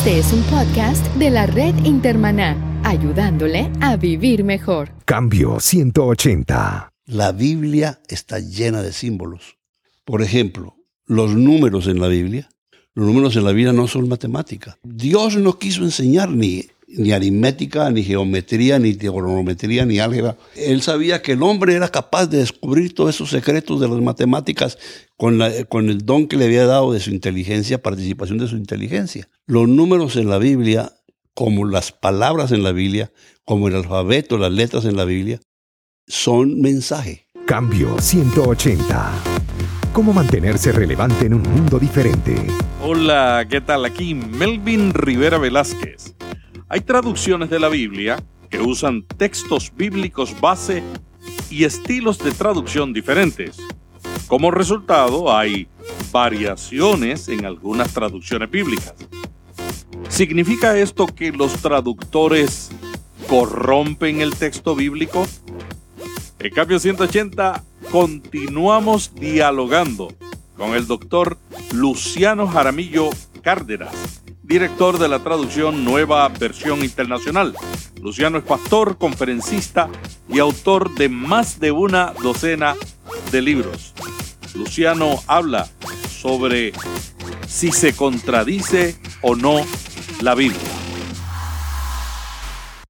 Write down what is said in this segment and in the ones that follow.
Este es un podcast de la red Intermaná, ayudándole a vivir mejor. Cambio 180. La Biblia está llena de símbolos. Por ejemplo, los números en la Biblia. Los números en la Biblia no son matemática. Dios no quiso enseñar ni, ni aritmética, ni geometría, ni trigonometría, ni álgebra. Él sabía que el hombre era capaz de descubrir todos esos secretos de las matemáticas con, la, con el don que le había dado de su inteligencia, participación de su inteligencia. Los números en la Biblia, como las palabras en la Biblia, como el alfabeto, las letras en la Biblia, son mensaje. Cambio 180. ¿Cómo mantenerse relevante en un mundo diferente? Hola, ¿qué tal? Aquí Melvin Rivera Velázquez. Hay traducciones de la Biblia que usan textos bíblicos base y estilos de traducción diferentes. Como resultado, hay variaciones en algunas traducciones bíblicas. ¿Significa esto que los traductores corrompen el texto bíblico? En cambio 180 continuamos dialogando con el doctor Luciano Jaramillo Cárdenas, director de la traducción Nueva Versión Internacional. Luciano es pastor, conferencista y autor de más de una docena de libros. Luciano habla sobre si se contradice o no la Biblia.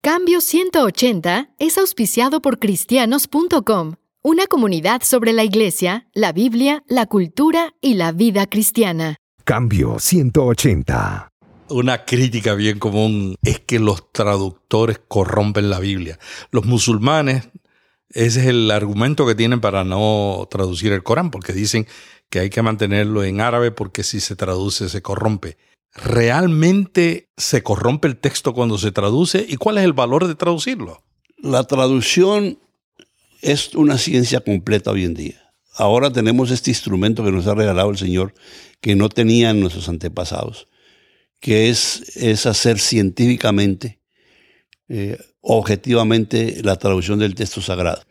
Cambio 180 es auspiciado por cristianos.com, una comunidad sobre la iglesia, la Biblia, la cultura y la vida cristiana. Cambio 180. Una crítica bien común es que los traductores corrompen la Biblia. Los musulmanes, ese es el argumento que tienen para no traducir el Corán, porque dicen que hay que mantenerlo en árabe porque si se traduce se corrompe. ¿Realmente se corrompe el texto cuando se traduce? ¿Y cuál es el valor de traducirlo? La traducción es una ciencia completa hoy en día. Ahora tenemos este instrumento que nos ha regalado el Señor que no tenían nuestros antepasados, que es, es hacer científicamente, eh, objetivamente, la traducción del texto sagrado.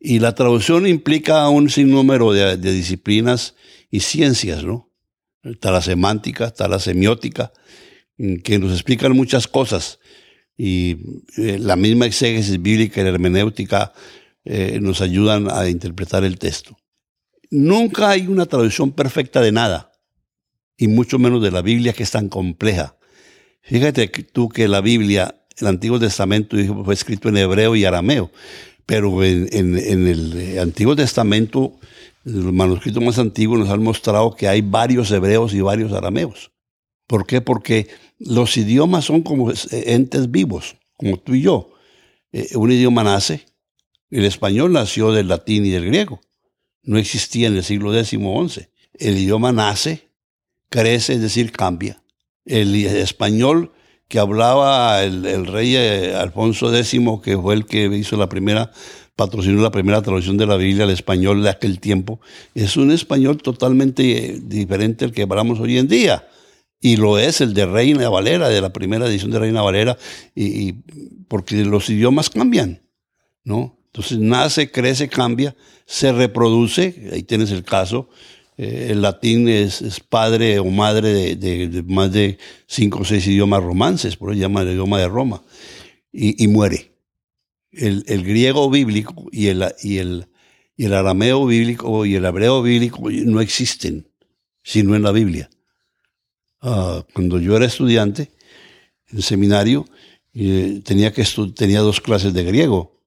Y la traducción implica un sinnúmero de, de disciplinas y ciencias, ¿no? está la semántica, está la semiótica, mm, que nos explican muchas cosas. Y eh, la misma exégesis bíblica y la hermenéutica eh, nos ayudan a interpretar el texto. Nunca hay una traducción perfecta de nada, y mucho menos de la Biblia que es tan compleja. Fíjate tú que la Biblia, el Antiguo Testamento fue escrito en hebreo y arameo, pero en, el Antiguo Testamento los manuscritos más antiguos nos han mostrado que hay varios hebreos y varios arameos. ¿Por qué? Porque los idiomas son como entes vivos, como tú y yo. Eh, un idioma nace, el español nació del latín y del griego. No existía en el siglo X XI. El idioma nace, crece, es decir, cambia. El español que hablaba el, el rey eh, Alfonso X, que fue el que hizo la primera patrocinó la primera traducción de la Biblia al español de aquel tiempo, es un español totalmente eh, diferente al que hablamos hoy en día. Y lo es el de Reina Valera, de la primera edición de Reina Valera, y, porque los idiomas cambian, ¿no? Entonces nace, crece, cambia, se reproduce, ahí tienes el caso, eh, el latín es, padre o madre de, más de cinco o seis idiomas romances, por eso llama el idioma de Roma, y muere el, griego bíblico y el arameo bíblico y el hebreo bíblico no existen, sino en la Biblia. Ah, cuando yo era estudiante en seminario, eh, tenía, que tenía dos clases de griego,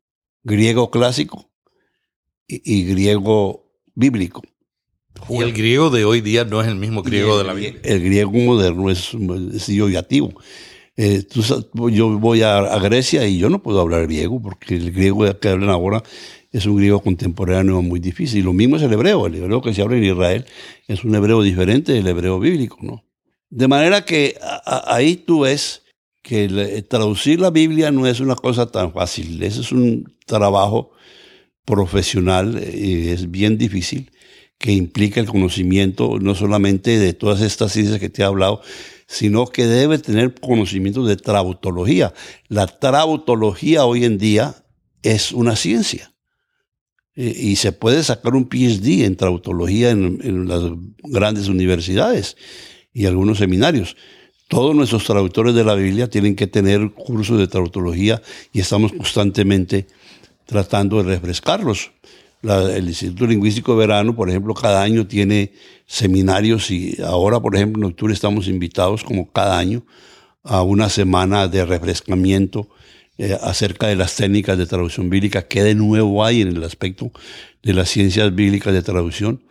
griego clásico y, griego bíblico. Y el griego de hoy día no es el mismo griego de la Biblia. El griego moderno es, es eh, yo voy a, Grecia y yo no puedo hablar griego porque el griego que hablan ahora es un griego contemporáneo muy difícil. Y lo mismo es el hebreo. El hebreo que se habla en Israel es un hebreo diferente del hebreo bíblico, ¿no? De manera que ahí tú ves que traducir la Biblia no es una cosa tan fácil. Ese es un trabajo profesional eh, y es bien difícil que implica el conocimiento no solamente de todas estas ciencias que te he hablado, sino que debe tener conocimiento de trautología. La trautología hoy en día es una ciencia y se puede sacar un PhD en trautología en, las grandes universidades y algunos seminarios. todos nuestros traductores de la Biblia tienen que tener cursos de traductología y estamos constantemente tratando de refrescarlos. El Instituto Lingüístico Verano, por ejemplo, cada año tiene seminarios y ahora, por ejemplo, en octubre estamos invitados, como cada año, a una semana de refrescamiento eh, acerca de las técnicas de traducción bíblica, que de nuevo hay en el aspecto de las ciencias bíblicas de traducción,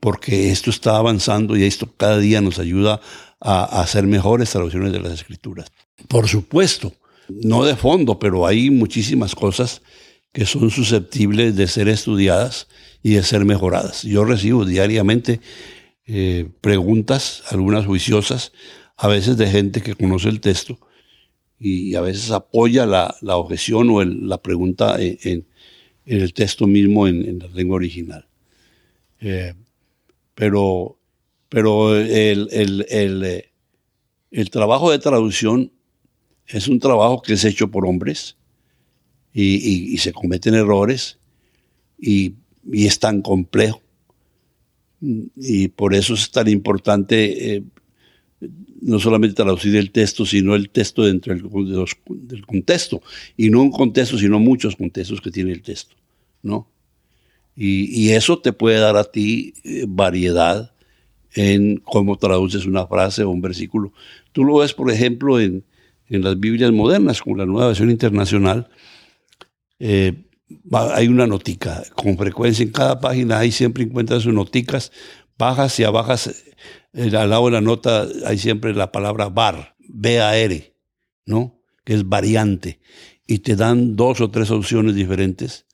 porque esto está avanzando y esto cada día nos ayuda a, hacer mejores traducciones de las escrituras. Por supuesto, no de fondo, pero hay muchísimas cosas que son susceptibles de ser estudiadas y de ser mejoradas. Yo recibo diariamente eh, preguntas, algunas juiciosas, a veces de gente que conoce el texto y a veces apoya la, objeción o la pregunta en, el texto mismo en, la lengua original. Eh, pero pero el, eh, el, trabajo de traducción es un trabajo que es hecho por hombres y, se cometen errores y, es tan complejo. Y por eso es tan importante eh, no solamente traducir el texto, sino el texto dentro del, del, contexto. Y no un contexto, sino muchos contextos que tiene el texto. ¿no? Y, eso te puede dar a ti eh, variedad en cómo traduces una frase o un versículo. Tú lo ves, por ejemplo, en, las Biblias modernas, como la nueva versión internacional. Eh, hay una notica. Con frecuencia en cada página hay siempre encuentras sus noticas. Bajas y abajas, eh, al lado de la nota hay siempre la palabra bar, B-A-R, ¿no? Que es variante. Y te dan dos o tres opciones diferentes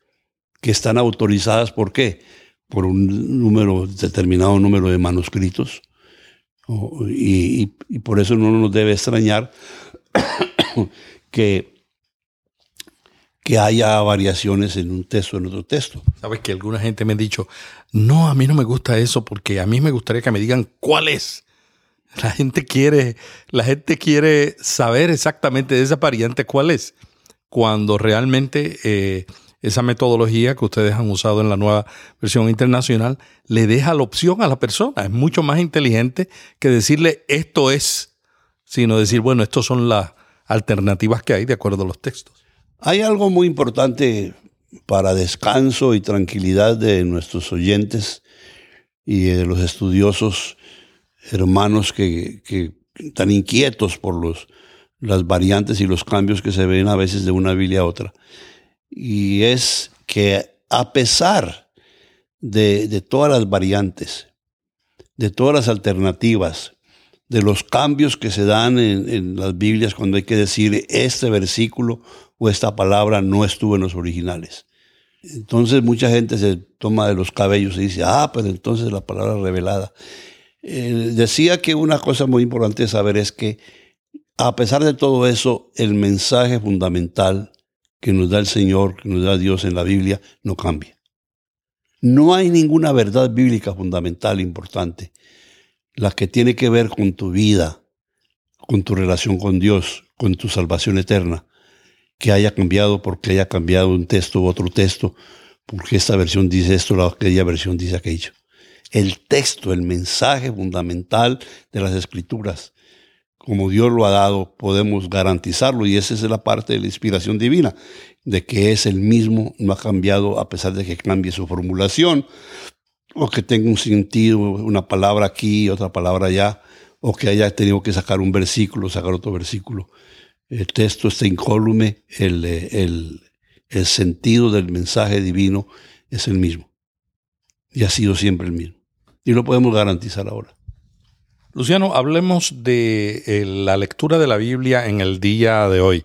que están autorizadas. ¿Por qué? por un número, determinado número de manuscritos. Y, por eso no nos debe extrañar que, que haya variaciones en un texto, en otro texto. Sabes que alguna gente me ha dicho, no, a mí no me gusta eso porque a mí me gustaría que me digan cuál es. La gente quiere, la gente quiere saber exactamente de esa variante cuál es. Cuando realmente eh, esa metodología que ustedes han usado en la nueva versión internacional le deja la opción a la persona. Es mucho más inteligente que decirle esto es, sino decir, bueno, estas son las alternativas que hay de acuerdo a los textos. Hay algo muy importante para descanso y tranquilidad de nuestros oyentes y de los estudiosos hermanos que, están inquietos por los, las variantes y los cambios que se ven a veces de una Biblia a otra. Y es que a pesar de, todas las variantes, de todas las alternativas, de los cambios que se dan en, las Biblias cuando hay que decir este versículo esta palabra no estuvo en los originales. Entonces mucha gente se toma de los cabellos y dice, ah, pero entonces la palabra revelada. Eh, decía que una cosa muy importante saber es que a pesar de todo eso, el mensaje fundamental que nos da el Señor, que nos da Dios en la Biblia, no cambia. No hay ninguna verdad bíblica fundamental importante, la que tiene que ver con tu vida, con tu relación con Dios, con tu salvación eterna, que haya cambiado porque haya cambiado un texto u otro texto, porque esta versión dice esto, la aquella versión dice aquello. El texto, el mensaje fundamental de las escrituras como Dios lo ha dado, podemos garantizarlo y esa es la parte de la inspiración divina, de que es el mismo, no ha cambiado a pesar de que cambie su formulación o que tenga un sentido, una palabra aquí, otra palabra allá, o que haya tenido que sacar un versículo, sacar otro versículo. El texto está incólume, el, el, el sentido del mensaje divino es el mismo y ha sido siempre el mismo. Y lo podemos garantizar ahora. Luciano, hablemos de eh, la lectura de la Biblia en el día de hoy.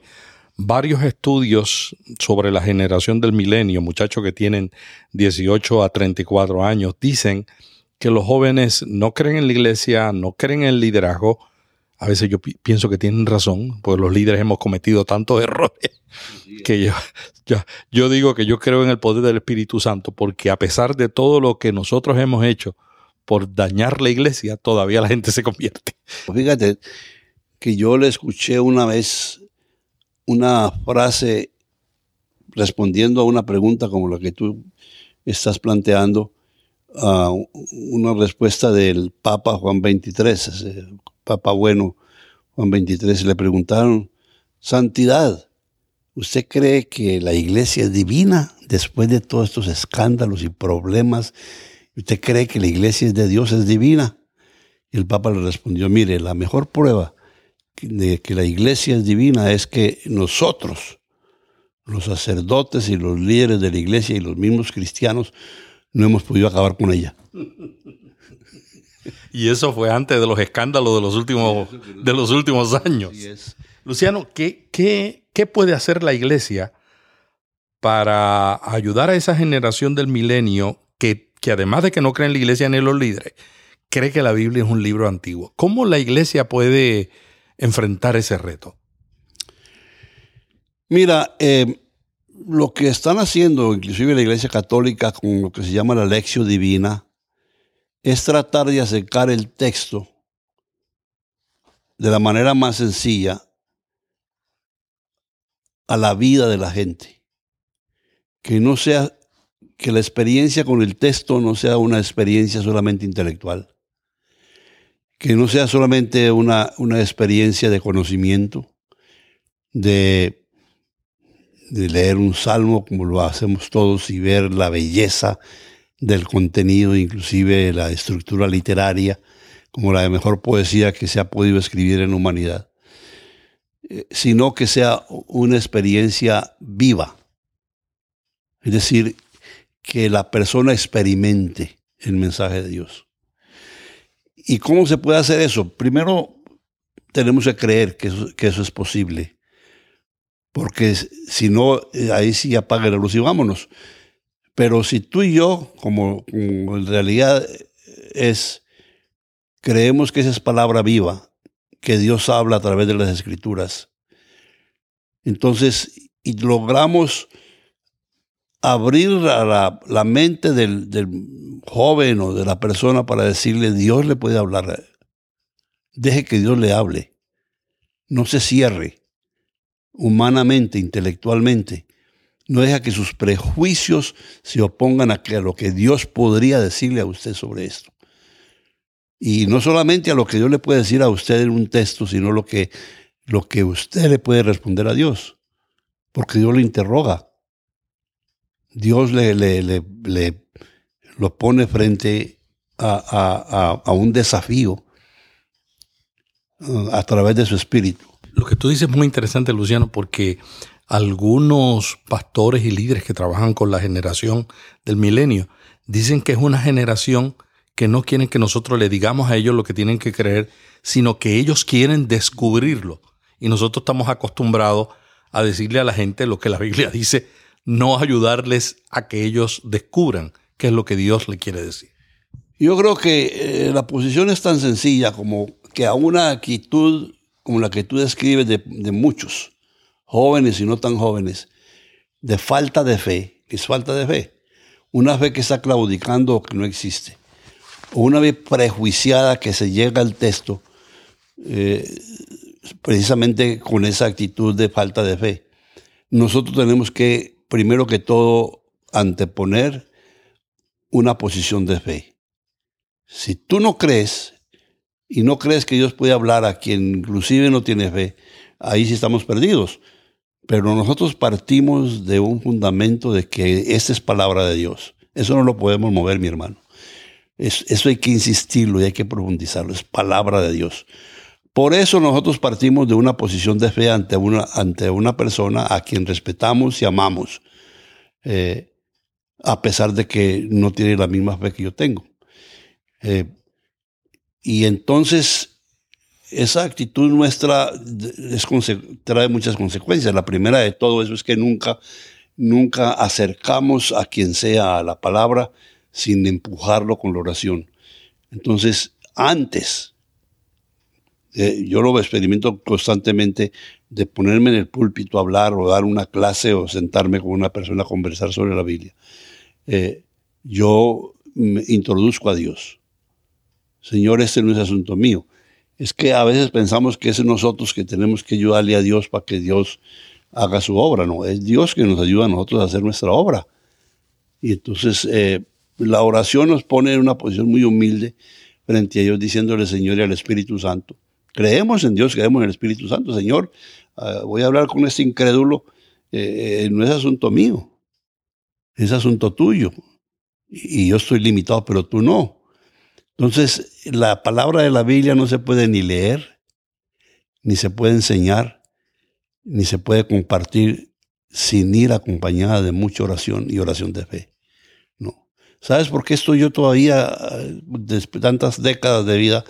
Varios estudios sobre la generación del milenio, muchachos que tienen 18 a 34 años, dicen que los jóvenes no creen en la iglesia, no creen en el liderazgo. A veces yo pienso que tienen razón, porque los líderes hemos cometido tantos errores que yo, yo, yo digo que yo creo en el poder del Espíritu Santo, porque a pesar de todo lo que nosotros hemos hecho, por dañar la iglesia, todavía la gente se convierte. Fíjate que yo le escuché una vez una frase respondiendo a una pregunta como la que tú estás planteando, una respuesta del Papa Juan XXIII, Papa bueno, Juan 23, le preguntaron, Santidad, ¿usted cree que la iglesia es divina después de todos estos escándalos y problemas? ¿Usted cree que la iglesia es de Dios, es divina? Y el Papa le respondió, mire, la mejor prueba de que la iglesia es divina es que nosotros, los sacerdotes y los líderes de la iglesia y los mismos cristianos, no hemos podido acabar con ella. Y eso fue antes de los escándalos de los últimos, de los últimos años. Luciano, ¿qué, qué, qué puede hacer la iglesia para ayudar a esa generación del milenio que, que además de que no cree en la iglesia ni los líderes, cree que la Biblia es un libro antiguo? ¿Cómo la iglesia puede enfrentar ese reto? Mira, eh, lo que están haciendo, inclusive la Iglesia Católica, con lo que se llama la lección divina, es tratar de acercar el texto de la manera más sencilla a la vida de la gente. Que no sea, que la experiencia con el texto no sea una experiencia solamente intelectual. Que no sea solamente una, una experiencia de conocimiento, de de leer un salmo como lo hacemos todos y ver la belleza del contenido, inclusive la estructura literaria, como la mejor poesía que se ha podido escribir en humanidad, eh, sino que sea una experiencia viva. Es decir, que la persona experimente el mensaje de Dios. ¿Y cómo se puede hacer eso? Primero, tenemos que creer que que eso es posible porque si no, eh, ahí sí apague la luz y vámonos. Pero si tú y yo, como, en realidad es, creemos que esa es palabra viva, que Dios habla a través de las escrituras, entonces, logramos abrir la, mente del, joven o de la persona para decirle, Dios le puede hablar. Deje que Dios le hable. No se cierre humanamente, intelectualmente, no deja que sus prejuicios se opongan a, lo que Dios podría decirle a usted sobre esto. Y no solamente a lo que Dios le puede decir a usted en un texto, sino lo que, lo que usted le puede responder a Dios. Porque Dios le interroga. Dios le, le, le, lo pone frente a, a un desafío uh, a través de su espíritu. Lo que tú dices es muy interesante, Luciano, porque algunos pastores y líderes que trabajan con la generación del milenio dicen que es una generación que no quieren que nosotros le digamos a ellos lo que tienen que creer, sino que ellos quieren descubrirlo. Y nosotros estamos acostumbrados a decirle a la gente lo que la Biblia dice, no ayudarles a que ellos descubran qué es lo que Dios le quiere decir. Yo creo que eh, la posición es tan sencilla como que a una actitud como la que tú describes de, muchos, jóvenes y no tan jóvenes, de falta de fe, que es falta de fe. Una fe que está claudicando o que no existe. O una fe prejuiciada que se llega al texto eh, precisamente con esa actitud de falta de fe. Nosotros tenemos que, primero que todo, anteponer una posición de fe. Si tú no crees, y no crees que Dios puede hablar a quien inclusive no tiene fe, ahí sí estamos perdidos. Pero nosotros partimos de un fundamento de que esta es palabra de Dios. Eso no lo podemos mover, mi hermano. eso hay que insistirlo y hay que profundizarlo. Es palabra de Dios. Por eso nosotros partimos de una posición de fe ante una, ante una persona a quien respetamos y amamos, eh, a pesar de que no tiene la misma fe que yo tengo. Eh, y entonces esa actitud nuestra es, trae muchas consecuencias. La primera de todo eso es que nunca, nunca acercamos a quien sea a la palabra sin empujarlo con la oración. Entonces, antes, eh, yo lo experimento constantemente de ponerme en el púlpito a hablar o dar una clase o sentarme con una persona a conversar sobre la Biblia. Eh, yo me introduzco a Dios Señor, este no es asunto mío. Es que a veces pensamos que es nosotros que tenemos que ayudarle a Dios para que Dios haga su obra. No, es Dios que nos ayuda a nosotros a hacer nuestra obra. Y entonces eh, la oración nos pone en una posición muy humilde frente a Dios, diciéndole, Señor, y al Espíritu Santo, Creemos en Dios, creemos en el Espíritu Santo. Señor, ah, voy a hablar con este incrédulo, eh, eh, no es asunto mío, es asunto tuyo. Y, y yo estoy limitado, pero tú no. Entonces, la palabra de la Biblia no se puede ni leer, ni se puede enseñar, ni se puede compartir sin ir acompañada de mucha oración y oración de fe. No. ¿Sabes por qué estoy yo todavía, después de tantas décadas de vida,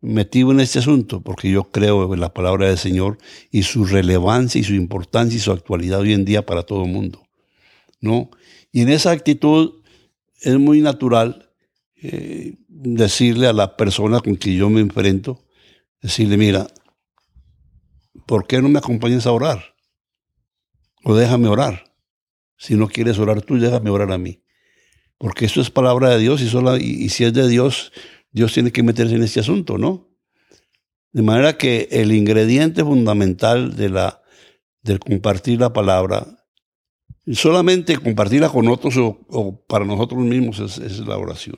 metido en este asunto? Porque yo creo en la palabra del Señor y su relevancia y su importancia y su actualidad hoy en día para todo el mundo. ¿No? Y en esa actitud es muy natural decirle a la persona con quien yo me enfrento, decirle, mira, ¿por qué no me acompañas a orar? O déjame orar. Si no quieres orar tú, déjame orar a mí. Porque esto es palabra de Dios y, si es de Dios, Dios tiene que meterse en este asunto, ¿no? De manera que el ingrediente fundamental de la, del compartir la palabra, solamente compartirla con otros o, para nosotros mismos es la oración.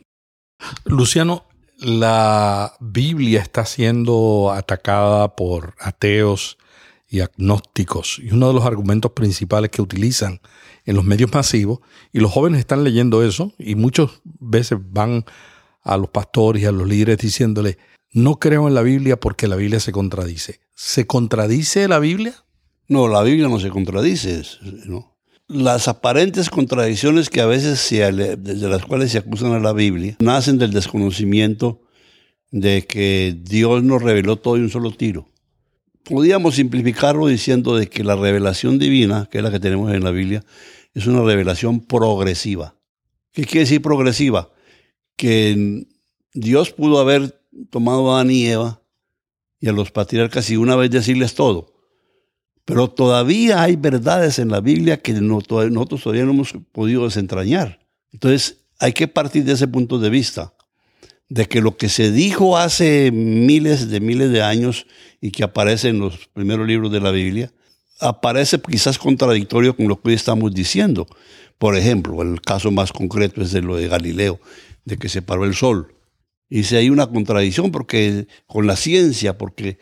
Luciano, la Biblia está siendo atacada por ateos y agnósticos y uno de los argumentos principales que utilizan en los medios masivos y los jóvenes están leyendo eso y muchas veces van a los pastores y a los líderes diciéndole no creo en la Biblia porque la Biblia se contradice. ¿Se contradice la Biblia? No, la Biblia no se contradice. ¿no? Las aparentes contradicciones que a veces se, desde las cuales se acusan a la Biblia nacen del desconocimiento de que Dios nos reveló todo de un solo tiro. Podríamos simplificarlo diciendo de que la revelación divina, que es la que tenemos en la Biblia, es una revelación progresiva. ¿Qué quiere decir progresiva? Que Dios pudo haber tomado a Adán y Eva y a los patriarcas y una vez decirles todo. Pero todavía hay verdades en la Biblia que nosotros todavía no hemos podido desentrañar. Entonces hay que partir de ese punto de vista, de que lo que se dijo hace miles de miles de años y que aparece en los primeros libros de la Biblia, aparece quizás contradictorio con lo que hoy estamos diciendo. Por ejemplo, el caso más concreto es de lo de Galileo, de que se paró el sol. Y si hay una contradicción porque con la ciencia, porque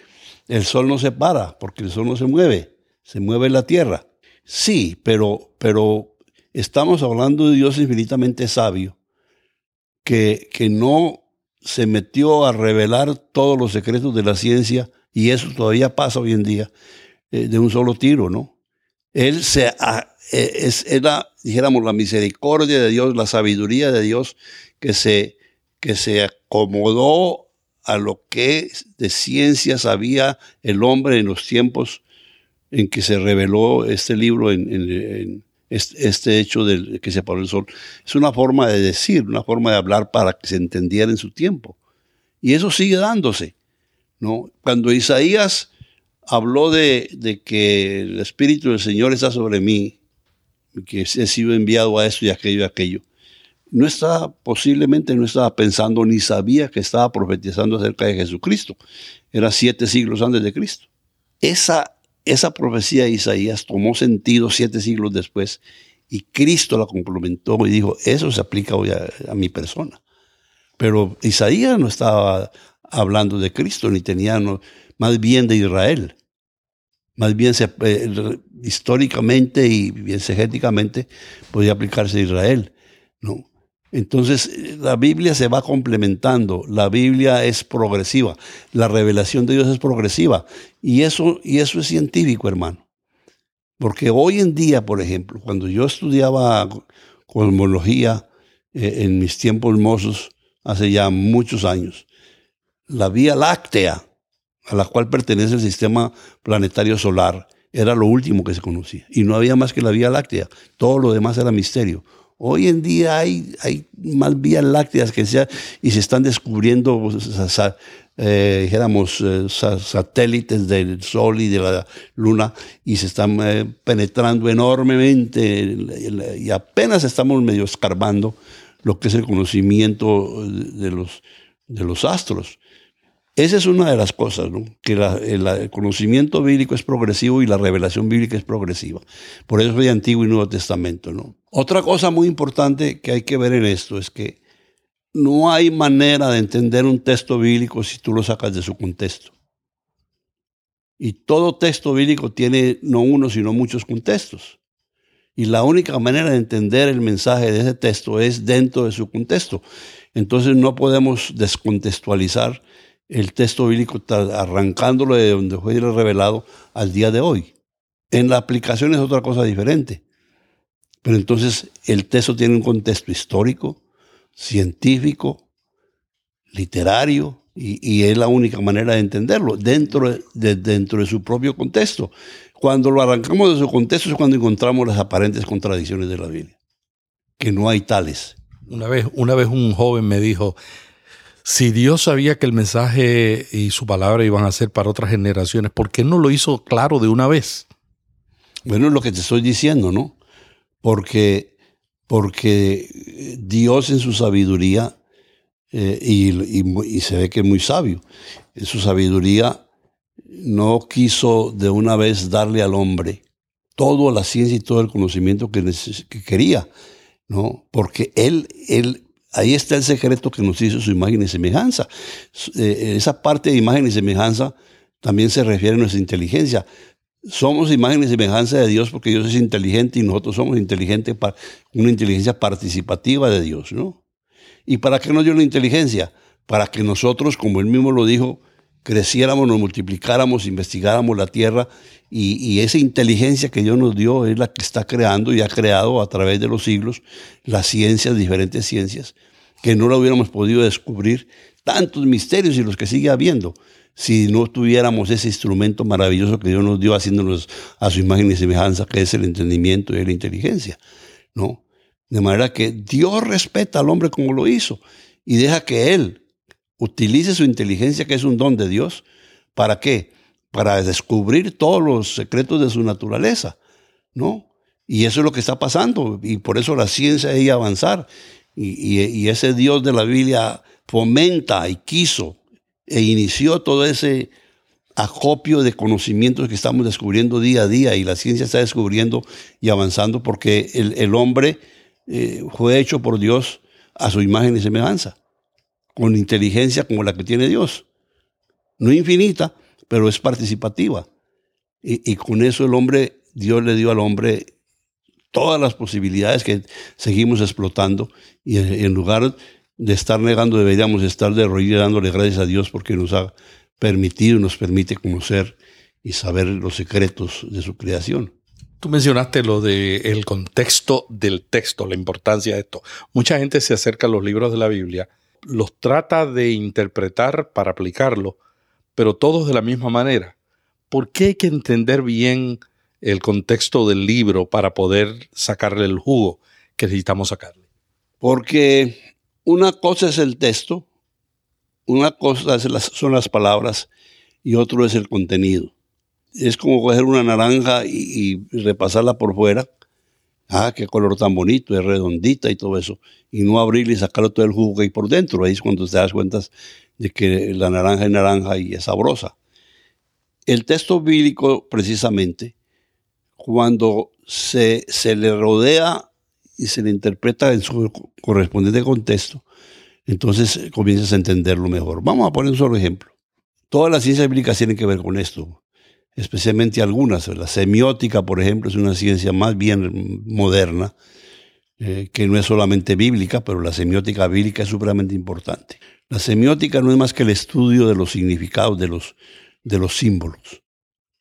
el sol no se para, porque el sol no se mueve se mueve la tierra. Sí, pero, pero estamos hablando de Dios infinitamente sabio, que, que no se metió a revelar todos los secretos de la ciencia, y eso todavía pasa hoy en día, eh, de un solo tiro, ¿no? Él se, ah, eh, es, era, dijéramos, la misericordia de Dios, la sabiduría de Dios, que se, que se acomodó a lo que de ciencia sabía el hombre en los tiempos en que se reveló este libro, en, este, hecho de que se paró el sol. Es una forma de decir, una forma de hablar para que se entendiera en su tiempo. Y eso sigue dándose. ¿no? Cuando Isaías habló de, que el Espíritu del Señor está sobre mí, que he sido enviado a esto y aquello y aquello, no estaba, posiblemente no estaba pensando ni sabía que estaba profetizando acerca de Jesucristo. Era siete siglos antes de Cristo. Esa esa profecía de Isaías tomó sentido siete siglos después y Cristo la complementó y dijo, eso se aplica hoy a, mi persona. Pero Isaías no estaba hablando de Cristo, ni tenía más bien de Israel. Más bien eh, históricamente y bien segéticamente podía aplicarse a Israel. ¿no? Entonces, la Biblia se va complementando, la Biblia es progresiva, la revelación de Dios es progresiva. Y eso, y eso es científico, hermano. Porque hoy en día, por ejemplo, cuando yo estudiaba cosmología eh, en mis tiempos mozos, hace ya muchos años, la Vía Láctea, a la cual pertenece el sistema planetario solar, era lo último que se conocía. Y no había más que la Vía Láctea. Todo lo demás era misterio. Hoy en día hay, hay más vías lácteas que sea, y se están descubriendo, eh, dijéramos, eh, satélites del Sol y de la Luna, y se están eh, penetrando enormemente, y apenas estamos medio escarbando lo que es el conocimiento de los, de los astros. Esa es una de las cosas, ¿no? que el, conocimiento bíblico es progresivo y la revelación bíblica es progresiva. Por eso hay Antiguo y Nuevo Testamento. ¿no? Otra cosa muy importante que hay que ver en esto es que no hay manera de entender un texto bíblico si tú lo sacas de su contexto. Y todo texto bíblico tiene no uno, sino muchos contextos. Y la única manera de entender el mensaje de ese texto es dentro de su contexto. Entonces no podemos descontextualizar el texto bíblico arrancándolo de donde fue revelado al día de hoy. En la aplicación es otra cosa diferente. Pero entonces el texto tiene un contexto histórico, científico, literario, y, es la única manera de entenderlo, dentro de, dentro de su propio contexto. Cuando lo arrancamos de su contexto es cuando encontramos las aparentes contradicciones de la Biblia, que no hay tales. Una vez, una vez un joven me dijo, si Dios sabía que el mensaje y su palabra iban a ser para otras generaciones, ¿por qué no lo hizo claro de una vez? Bueno, es lo que te estoy diciendo, ¿no? Porque, porque Dios en su sabiduría eh, y, se ve que es muy sabio. En su sabiduría no quiso de una vez darle al hombre toda la ciencia y todo el conocimiento que, quería, ¿no? Porque él, él, ahí está el secreto que nos hizo su imagen y semejanza. Eh, esa parte de imagen y semejanza también se refiere a nuestra inteligencia. Somos imagen y semejanza de Dios porque Dios es inteligente y nosotros somos inteligentes, una inteligencia participativa de Dios, ¿no? ¿Y para qué nos dio la inteligencia? Para que nosotros, como él mismo lo dijo, creciéramos, nos multiplicáramos, investigáramos la tierra y, esa inteligencia que Dios nos dio es la que está creando y ha creado a través de los siglos las ciencias, diferentes ciencias, que no la hubiéramos podido descubrir, tantos misterios y los que sigue habiendo, si no tuviéramos ese instrumento maravilloso que Dios nos dio haciéndonos a su imagen y semejanza, que es el entendimiento y la inteligencia, ¿no? De manera que Dios respeta al hombre como lo hizo y deja que él utilice su inteligencia, que es un don de Dios, ¿para qué? Para descubrir todos los secretos de su naturaleza, ¿no? Y eso es lo que está pasando y por eso la ciencia debe avanzar. Y, y ese Dios de la Biblia fomenta y quiso e inició todo ese acopio de conocimientos que estamos descubriendo día a día y la ciencia está descubriendo y avanzando porque el, el hombre eh, fue hecho por Dios a su imagen y semejanza, con inteligencia como la que tiene Dios. No infinita, pero es participativa. Y, con eso el hombre, Dios le dio al hombre todas las posibilidades que seguimos explotando y en lugar de estar negando deberíamos estar de rodillas dándole gracias a Dios porque nos ha permitido y nos permite conocer y saber los secretos de su creación. Tú mencionaste lo del contexto del texto, la importancia de esto. Mucha gente se acerca a los libros de la Biblia, los trata de interpretar para aplicarlo, pero todos de la misma manera. ¿Por qué hay que entender bien el contexto del libro para poder sacarle el jugo que necesitamos sacarle? Porque una cosa es el texto, una cosa son las palabras y otro es el contenido es como coger una naranja y, repasarla por fuera. Ah, qué color tan bonito, es redondita y todo eso. Y no abrirla y sacarle todo el jugo que hay por dentro. Ahí es cuando te das cuenta de que la naranja es naranja y es sabrosa. El texto bíblico, precisamente, cuando se, se le rodea y se le interpreta en su correspondiente contexto, entonces comienzas a entenderlo mejor. Vamos a poner un solo ejemplo. Todas las ciencias bíblicas tienen que ver con esto especialmente algunas. La semiótica, por ejemplo, es una ciencia más bien moderna, eh, que no es solamente bíblica, pero la semiótica bíblica es supremamente importante. La semiótica no es más que el estudio de los significados de los, de los símbolos.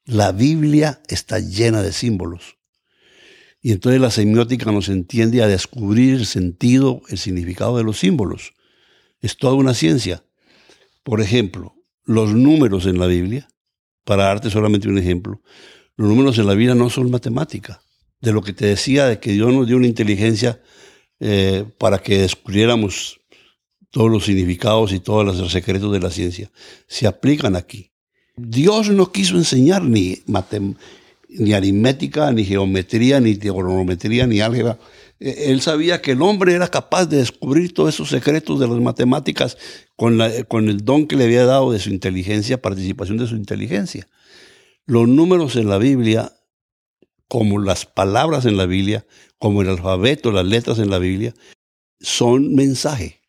La Biblia está llena de símbolos. Y entonces la semiótica nos entiende a descubrir el sentido, el significado de los símbolos. Es toda una ciencia. Por ejemplo, los números en la Biblia para darte solamente un ejemplo, los números en la vida no son matemática. De lo que te decía, de que Dios nos dio una inteligencia eh, para que descubriéramos todos los significados y todos los secretos de la ciencia, se aplican aquí. Dios no quiso enseñar ni, ni aritmética, ni geometría, ni trigonometría, ni álgebra. Él sabía que el hombre era capaz de descubrir todos esos secretos de las matemáticas con, con el don que le había dado de su inteligencia, participación de su inteligencia. Los números en la Biblia, como las palabras en la Biblia, como el alfabeto, las letras en la Biblia, son mensaje.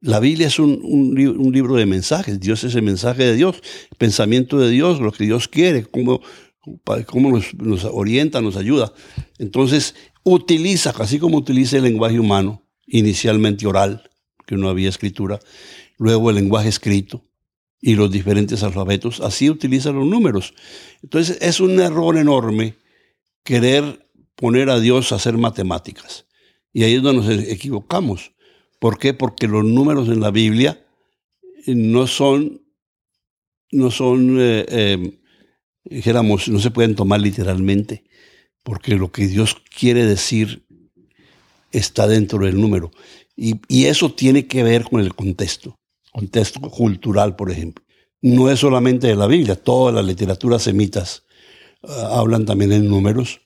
La Biblia es un, un, libro de mensajes. Dios es el mensaje de Dios, el pensamiento de Dios, lo que Dios quiere, cómo, cómo nos, nos, orienta, nos ayuda. Entonces, utiliza, así como utiliza el lenguaje humano, inicialmente oral, que no había escritura, luego el lenguaje escrito y los diferentes alfabetos, así utiliza los números. Entonces, es un error enorme querer poner a Dios a hacer matemáticas. Y ahí es donde nos equivocamos. ¿Por qué? Porque los números en la Biblia no son, no son, eh, em, dijéramos, no se pueden tomar literalmente, porque lo que Dios quiere decir está dentro del número. Y, eso tiene que ver con el contexto, contexto cultural, por ejemplo. No es solamente de la Biblia, todas las literaturas semitas ah, hablan también en números.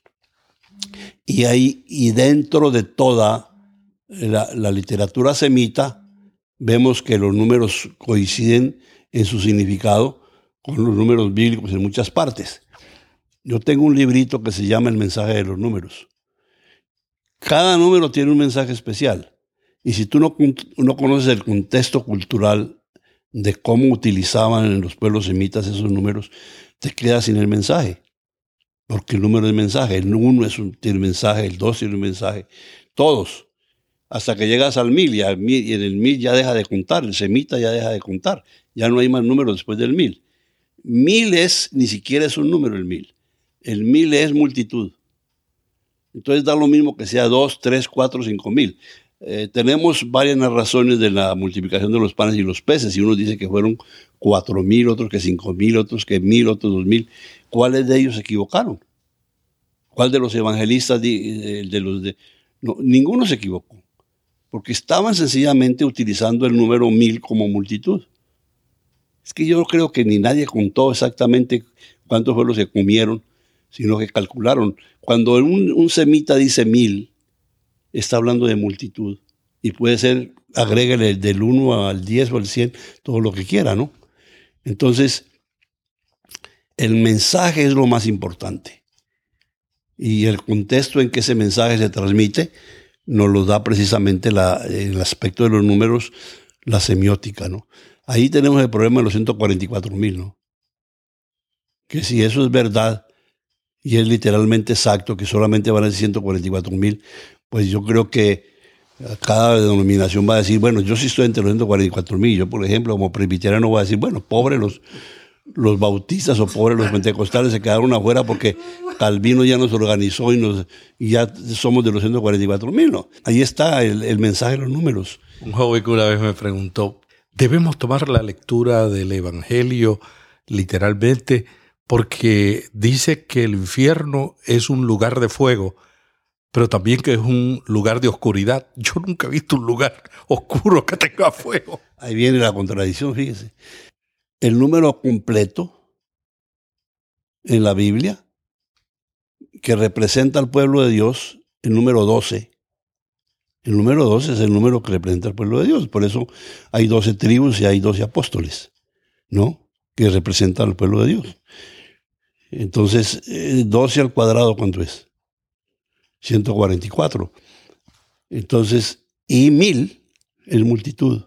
Y, ahí, y dentro de toda la, literatura semita, vemos que los números coinciden en su significado con los números bíblicos en muchas partes. Yo tengo un librito que se llama El mensaje de los números. Cada número tiene un mensaje especial. Y si tú no, no conoces el contexto cultural de cómo utilizaban en los pueblos semitas esos números, te quedas sin el mensaje. Porque el número es mensaje. El uno es un, mensaje, el dos tiene un mensaje. Todos hasta que llegas al mil y, en el mil ya deja de contar, el semita ya deja de contar, ya no hay más números después del mil. Mil es, ni siquiera es un número el mil, el mil es multitud. Entonces da lo mismo que sea dos, tres, cuatro, cinco mil. Eh, tenemos varias narraciones de la multiplicación de los panes y los peces, y uno dice que fueron cuatro mil, otros que cinco mil, otros que mil, otros dos mil. ¿Cuáles de ellos se equivocaron? ¿Cuál de los evangelistas de, de los de... No, ninguno se equivocó porque estaban sencillamente utilizando el número mil como multitud. Es que yo creo que ni nadie contó exactamente cuántos fueron los que comieron, sino que calcularon. Cuando un, semita dice mil, está hablando de multitud. Y puede ser, agrégale del 1 al 10 o al 100, todo lo que quiera, ¿no? Entonces, el mensaje es lo más importante. Y el contexto en que ese mensaje se transmite nos lo da precisamente el aspecto de los números, la semiótica, ¿no? Ahí tenemos el problema de los 144 mil, ¿no? Que si eso es verdad y es literalmente exacto, que solamente van a ser 144 mil, pues yo creo que cada denominación va a decir, bueno, yo sí estoy entre los 144 mil. Yo, por ejemplo, como presbiteriano voy a decir, bueno, pobre los, los bautistas o pobres los pentecostales se quedaron afuera porque Calvino ya nos organizó y, nos, ya somos de los 144 mil. ¿no? Ahí está el, mensaje de los números. Un joven que una vez me preguntó, ¿debemos tomar la lectura del Evangelio literalmente? Porque dice que el infierno es un lugar de fuego, pero también que es un lugar de oscuridad. Yo nunca he visto un lugar oscuro que tenga fuego. Ahí viene la contradicción, fíjese el número completo en la Biblia que representa al pueblo de Dios, el número 12. El número 12 es el número que representa al pueblo de Dios. Por eso hay 12 tribus y hay 12 apóstoles, ¿no? Que representan al pueblo de Dios. Entonces, 12 eh, al cuadrado, ¿cuánto es? 144. Entonces, y mil es multitud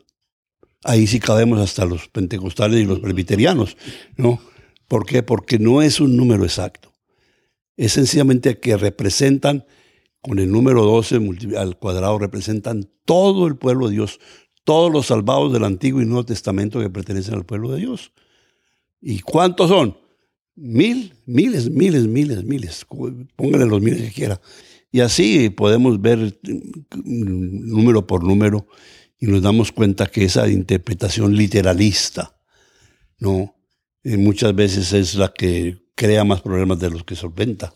ahí sí cabemos hasta los pentecostales y los presbiterianos, ¿no? ¿Por qué? Porque no es un número exacto. Es sencillamente que representan, con el número 12 al cuadrado, representan todo el pueblo de Dios, todos los salvados del Antiguo y Nuevo Testamento que pertenecen al pueblo de Dios. ¿Y cuántos son? Mil, miles, miles, miles, miles. Pónganle los miles que quiera. Y así podemos ver mm, número por número y nos damos cuenta que esa interpretación literalista, ¿no? Eh, muchas veces es la que crea más problemas de los que solventa.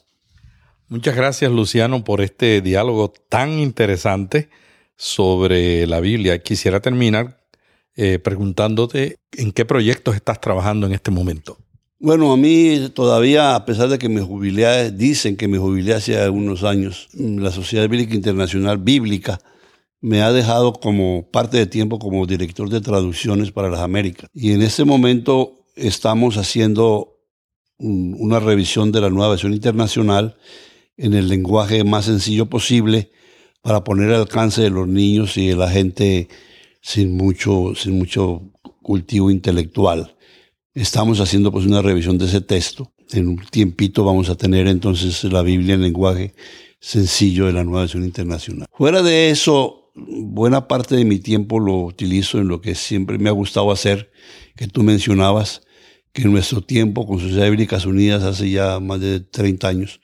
Muchas gracias, Luciano, por este diálogo tan interesante sobre la Biblia. Quisiera terminar eh, preguntándote en qué proyectos estás trabajando en este momento. Bueno, a mí todavía, a pesar de que me jubilé, dicen que me jubilé hace algunos años, la Sociedad Bíblica Internacional Bíblica me ha dejado como parte de tiempo como director de traducciones para las Américas. Y en este momento estamos haciendo una revisión de la nueva versión internacional en el lenguaje más sencillo posible para poner al alcance de los niños y de la gente sin mucho, sin mucho cultivo intelectual. Estamos haciendo pues una revisión de ese texto. En un tiempito vamos a tener entonces la Biblia en lenguaje sencillo de la nueva versión internacional. Fuera de eso, buena parte de mi tiempo lo utilizo en lo que siempre me ha gustado hacer, que tú mencionabas, que en nuestro tiempo con Sociedades Bíblicas Unidas hace ya más de 30 años,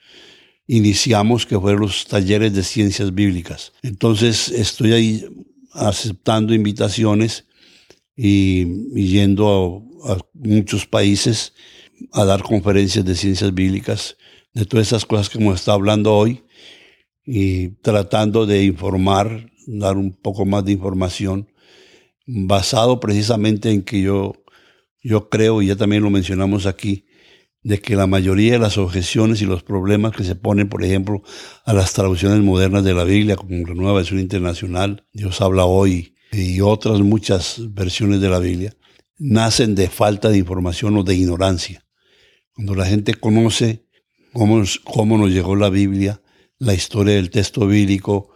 iniciamos que fueron los talleres de ciencias bíblicas. Entonces estoy ahí aceptando invitaciones y, yendo a, muchos países a dar conferencias de ciencias bíblicas, de todas esas cosas que hemos estado hablando hoy y tratando de informar, dar un poco más de información, basado precisamente en que yo, yo creo, y ya también lo mencionamos aquí, de que la mayoría de las objeciones y los problemas que se ponen, por ejemplo, a las traducciones modernas de la Biblia, como la nueva versión internacional, Dios habla hoy, y otras muchas versiones de la Biblia, nacen de falta de información o de ignorancia. Cuando la gente conoce cómo, cómo nos llegó la Biblia, la historia del texto bíblico,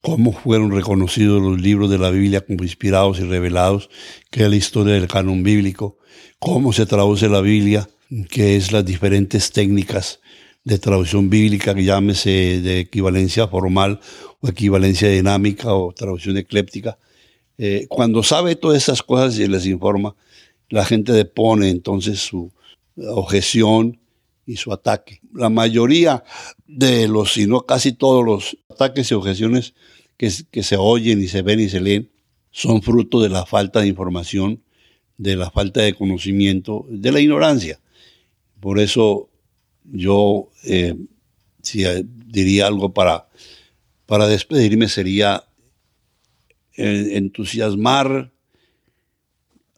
cómo fueron reconocidos los libros de la Biblia como inspirados y revelados, que es la historia del canon bíblico, cómo se traduce la Biblia, que es las diferentes técnicas de traducción bíblica, que llámese de equivalencia formal o equivalencia dinámica o traducción ecléptica. Eh, cuando sabe todas esas cosas y les informa, la gente depone entonces su objeción y su ataque. La mayoría de los, si no casi todos los ataques y objeciones que, que se oyen y se ven y se leen, son fruto de la falta de información, de la falta de conocimiento, de la ignorancia. Por eso yo, eh, si diría algo para, para despedirme, sería entusiasmar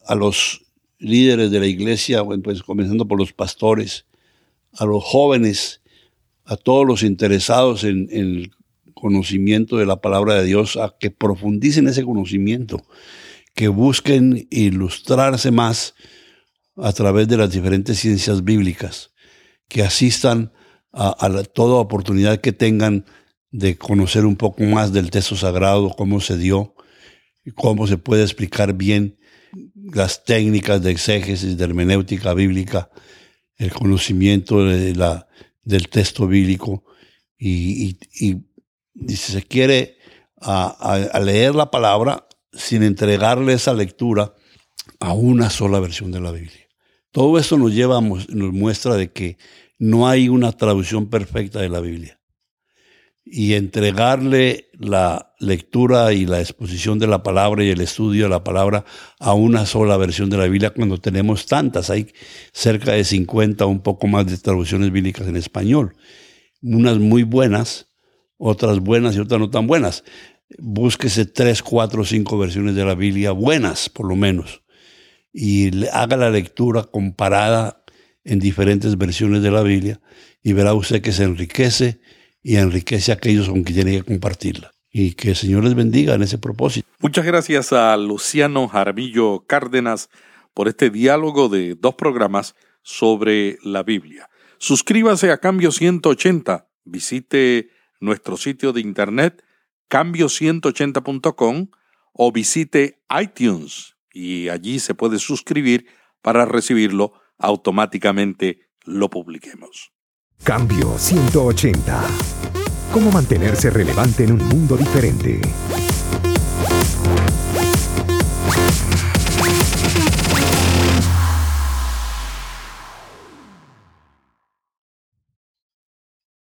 a los líderes de la iglesia, pues comenzando por los pastores, a los jóvenes, a todos los interesados en, el conocimiento de la palabra de Dios, a que profundicen ese conocimiento, que busquen ilustrarse más a través de las diferentes ciencias bíblicas, que asistan a, toda oportunidad que tengan de conocer un poco más del texto sagrado, cómo se dio, cómo se puede explicar bien las técnicas de exégesis, de hermenéutica bíblica, el conocimiento de la, del texto bíblico y, si se quiere a leer la palabra sin entregarle esa lectura a una sola versión de la Biblia. Todo esto nos lleva, nos muestra de que no hay una traducción perfecta de la Biblia. Y entregarle la lectura y la exposición de la palabra y el estudio de la palabra a una sola versión de la Biblia cuando tenemos tantas, hay cerca de 50 o un poco más de traducciones bíblicas en español. Unas muy buenas, otras buenas y otras no tan buenas. Búsquese tres, cuatro, cinco versiones de la Biblia buenas, por lo menos y haga la lectura comparada en diferentes versiones de la Biblia y verá usted que se enriquece y enriquece a aquellos con quien tiene que compartirla. Y que el Señor les bendiga en ese propósito. Muchas gracias a Luciano Jaramillo Cárdenas por este diálogo de dos programas sobre la Biblia. Suscríbase a Cambio 180, visite nuestro sitio de internet cambio180.com o visite iTunes y allí se puede suscribir para recibirlo automáticamente lo publiquemos. Cambio 180. ¿Cómo mantenerse relevante en un mundo diferente?